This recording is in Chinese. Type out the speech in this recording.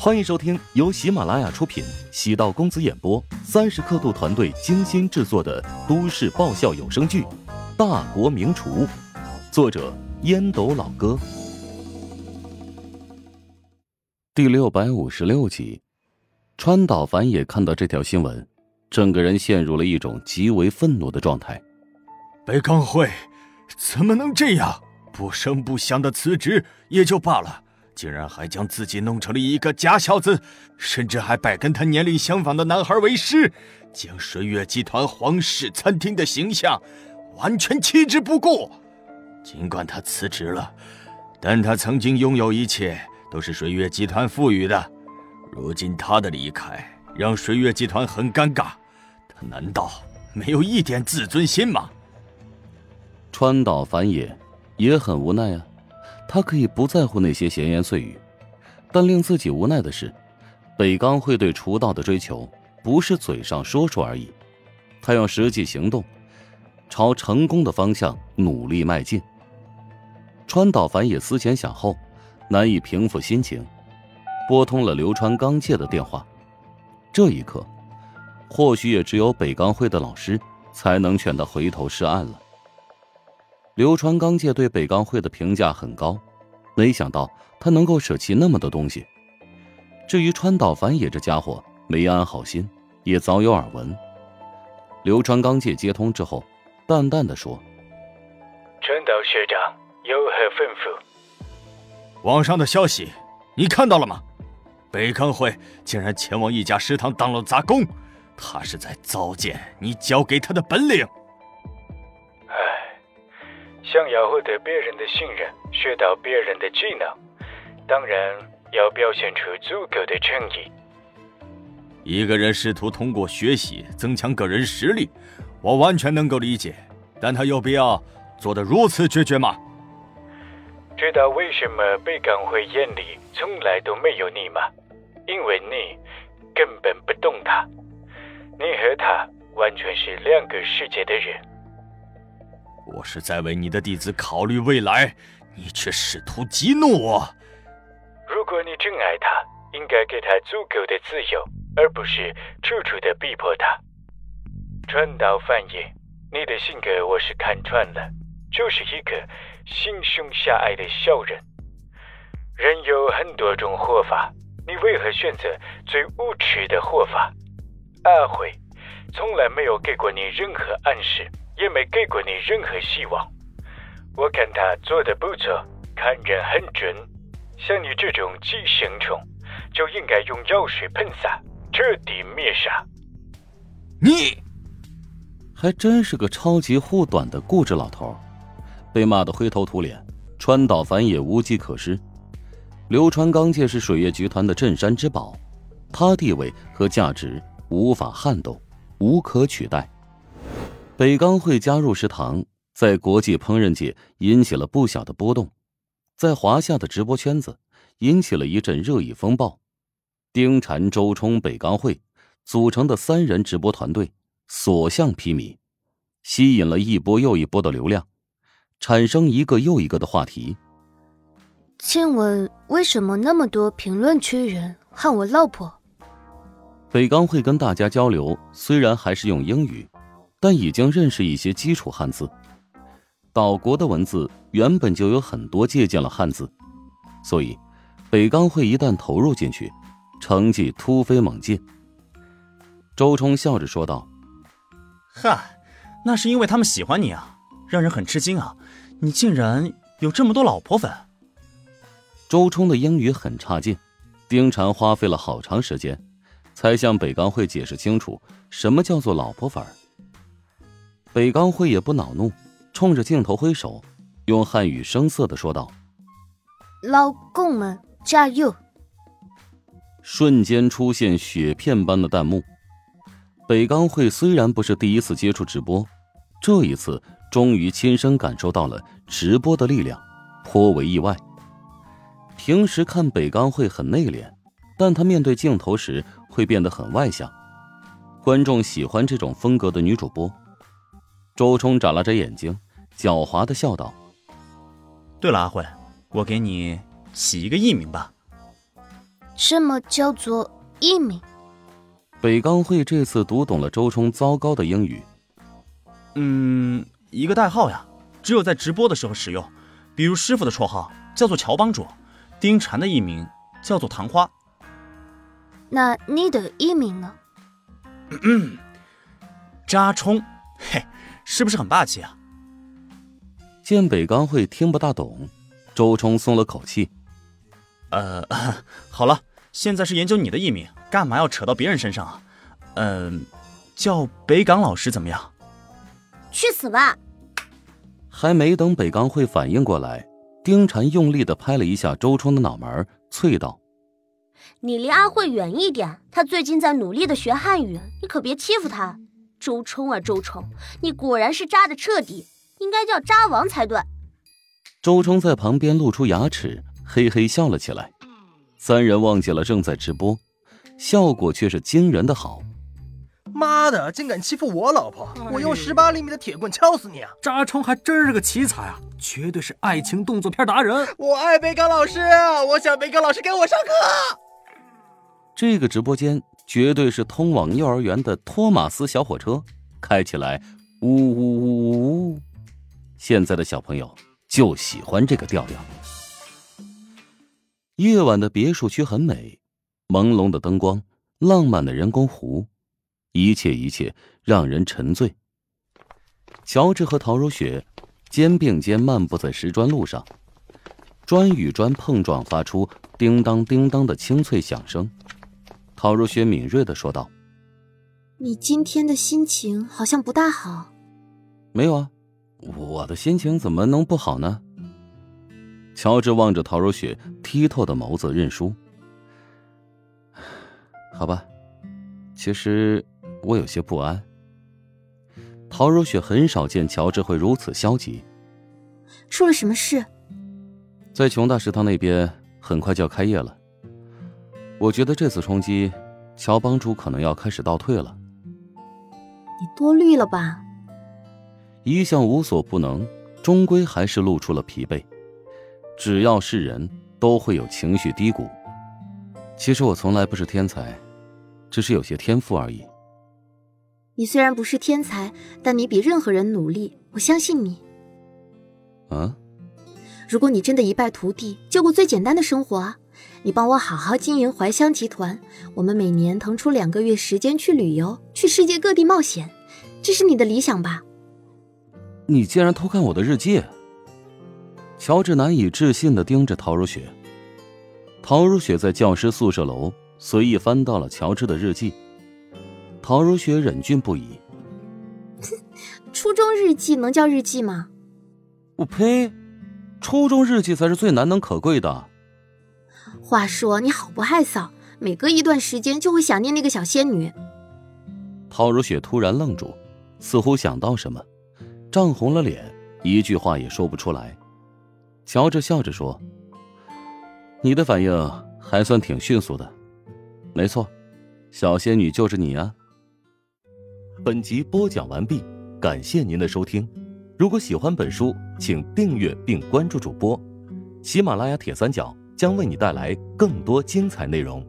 欢迎收听由喜马拉雅出品、喜道公子演播、三十刻度团队精心制作的都市爆笑有声剧《大国名厨》，作者烟斗老哥，第六百五十六集。川岛繁也看到这条新闻，整个人陷入了一种极为愤怒的状态。北冈会怎么能这样？不声不响的辞职也就罢了。竟然还将自己弄成了一个假小子，甚至还拜跟他年龄相仿的男孩为师，将水月集团皇室餐厅的形象完全弃之不顾。尽管他辞职了，但他曾经拥有一切都是水月集团赋予的。如今他的离开让水月集团很尴尬，他难道没有一点自尊心吗？川岛繁野也很无奈啊。他可以不在乎那些闲言碎语，但令自己无奈的是，北冈会对厨道的追求不是嘴上说说而已，他用实际行动朝成功的方向努力迈进。川岛繁也思前想后，难以平复心情，拨通了流川刚介的电话。这一刻，或许也只有北冈会的老师才能劝他回头是岸了。流川刚介对北冈会的评价很高，没想到他能够舍弃那么多东西。至于川岛繁野这家伙没安好心，也早有耳闻。流川刚介接通之后，淡淡的说：“川岛学长有何吩咐？”网上的消息你看到了吗？北冈会竟然前往一家食堂当了杂工，他是在糟践你教给他的本领。想要获得别人的信任，学到别人的技能，当然要表现出足够的诚意。一个人试图通过学习增强个人实力，我完全能够理解，但他有必要做得如此决绝吗？知道为什么被港会眼里从来都没有你吗？因为你根本不懂他，你和他完全是两个世界的人。我是在为你的弟子考虑未来，你却试图激怒我。如果你真爱他，应该给他足够的自由，而不是处处的逼迫他。川岛繁野，你的性格我是看穿了，就是一个心胸狭隘的小人。人有很多种活法，你为何选择最无耻的活法？阿慧从来没有给过你任何暗示。也没给过你任何希望，我看他做的不错，看人很准。像你这种寄生虫，就应该用药水喷洒，彻底灭杀。你还真是个超级护短的固执老头，被骂得灰头土脸。川岛繁也无计可施。流川刚介是水月集团的镇山之宝，他地位和价值无法撼动，无可取代。北钢会加入食堂，在国际烹饪界引起了不小的波动，在华夏的直播圈子引起了一阵热议风暴。丁禅、周冲、北钢会组成的三人直播团队所向披靡，吸引了一波又一波的流量，产生一个又一个的话题。请问为什么那么多评论区人喊我老婆？北钢会跟大家交流，虽然还是用英语。但已经认识一些基础汉字，岛国的文字原本就有很多借鉴了汉字，所以北冈会一旦投入进去，成绩突飞猛进。周冲笑着说道：“嗨，那是因为他们喜欢你啊，让人很吃惊啊！你竟然有这么多老婆粉。”周冲的英语很差劲，丁禅花费了好长时间，才向北冈会解释清楚什么叫做老婆粉儿。北刚会也不恼怒，冲着镜头挥手，用汉语声涩的说道：“老公们加油！”瞬间出现雪片般的弹幕。北刚会虽然不是第一次接触直播，这一次终于亲身感受到了直播的力量，颇为意外。平时看北刚会很内敛，但他面对镜头时会变得很外向，观众喜欢这种风格的女主播。周冲眨了眨眼睛，狡猾的笑道：“对了，阿慧，我给你起一个艺名吧。”什么叫做艺名？北刚会这次读懂了周冲糟糕的英语。嗯，一个代号呀，只有在直播的时候使用。比如师傅的绰号叫做乔帮主，丁婵的艺名叫做唐花。那你的艺名呢？嗯扎冲，嘿，是不是很霸气啊？见北刚会听不大懂，周冲松了口气。呃，好了，现在是研究你的艺名，干嘛要扯到别人身上啊？嗯，叫北港老师怎么样？去死吧！还没等北刚会反应过来，丁婵用力的拍了一下周冲的脑门，啐道。你离阿慧远一点，她最近在努力的学汉语，你可别欺负他。周冲啊，周冲，你果然是渣的彻底，应该叫渣王才对。周冲在旁边露出牙齿，嘿嘿笑了起来。三人忘记了正在直播，效果却是惊人的好。妈的，竟敢欺负我老婆！我用十八厘米的铁棍敲死你啊！扎冲还真是个奇才啊，绝对是爱情动作片达人。我爱北港老师，我想北港老师给我上课。这个直播间绝对是通往幼儿园的托马斯小火车，开起来呜呜呜呜呜！现在的小朋友就喜欢这个调调。夜晚的别墅区很美，朦胧的灯光，浪漫的人工湖，一切一切让人沉醉。乔治和陶如雪肩并肩漫步在石砖路上，砖与砖碰撞，发出叮当叮当的清脆响声。陶如雪敏锐的说道：“你今天的心情好像不大好。”“没有啊，我的心情怎么能不好呢？”乔治望着陶如雪剔透的眸子，认输：“好吧，其实我有些不安。”陶如雪很少见乔治会如此消极。出了什么事？在琼大食堂那边，很快就要开业了。我觉得这次冲击，乔帮主可能要开始倒退了。你多虑了吧？一向无所不能，终归还是露出了疲惫。只要是人都会有情绪低谷。其实我从来不是天才，只是有些天赋而已。你虽然不是天才，但你比任何人努力，我相信你。啊？如果你真的一败涂地，就过最简单的生活啊！你帮我好好经营怀香集团，我们每年腾出两个月时间去旅游，去世界各地冒险，这是你的理想吧？你竟然偷看我的日记！乔治难以置信的盯着陶如雪。陶如雪在教师宿舍楼随意翻到了乔治的日记。陶如雪忍俊不已。初中日记能叫日记吗？我呸！初中日记才是最难能可贵的。话说你好不害臊，每隔一段时间就会想念那个小仙女。陶如雪突然愣住，似乎想到什么，涨红了脸，一句话也说不出来。乔治笑着说：“你的反应还算挺迅速的，没错，小仙女就是你啊。”本集播讲完毕，感谢您的收听。如果喜欢本书，请订阅并关注主播。喜马拉雅铁三角将为你带来更多精彩内容。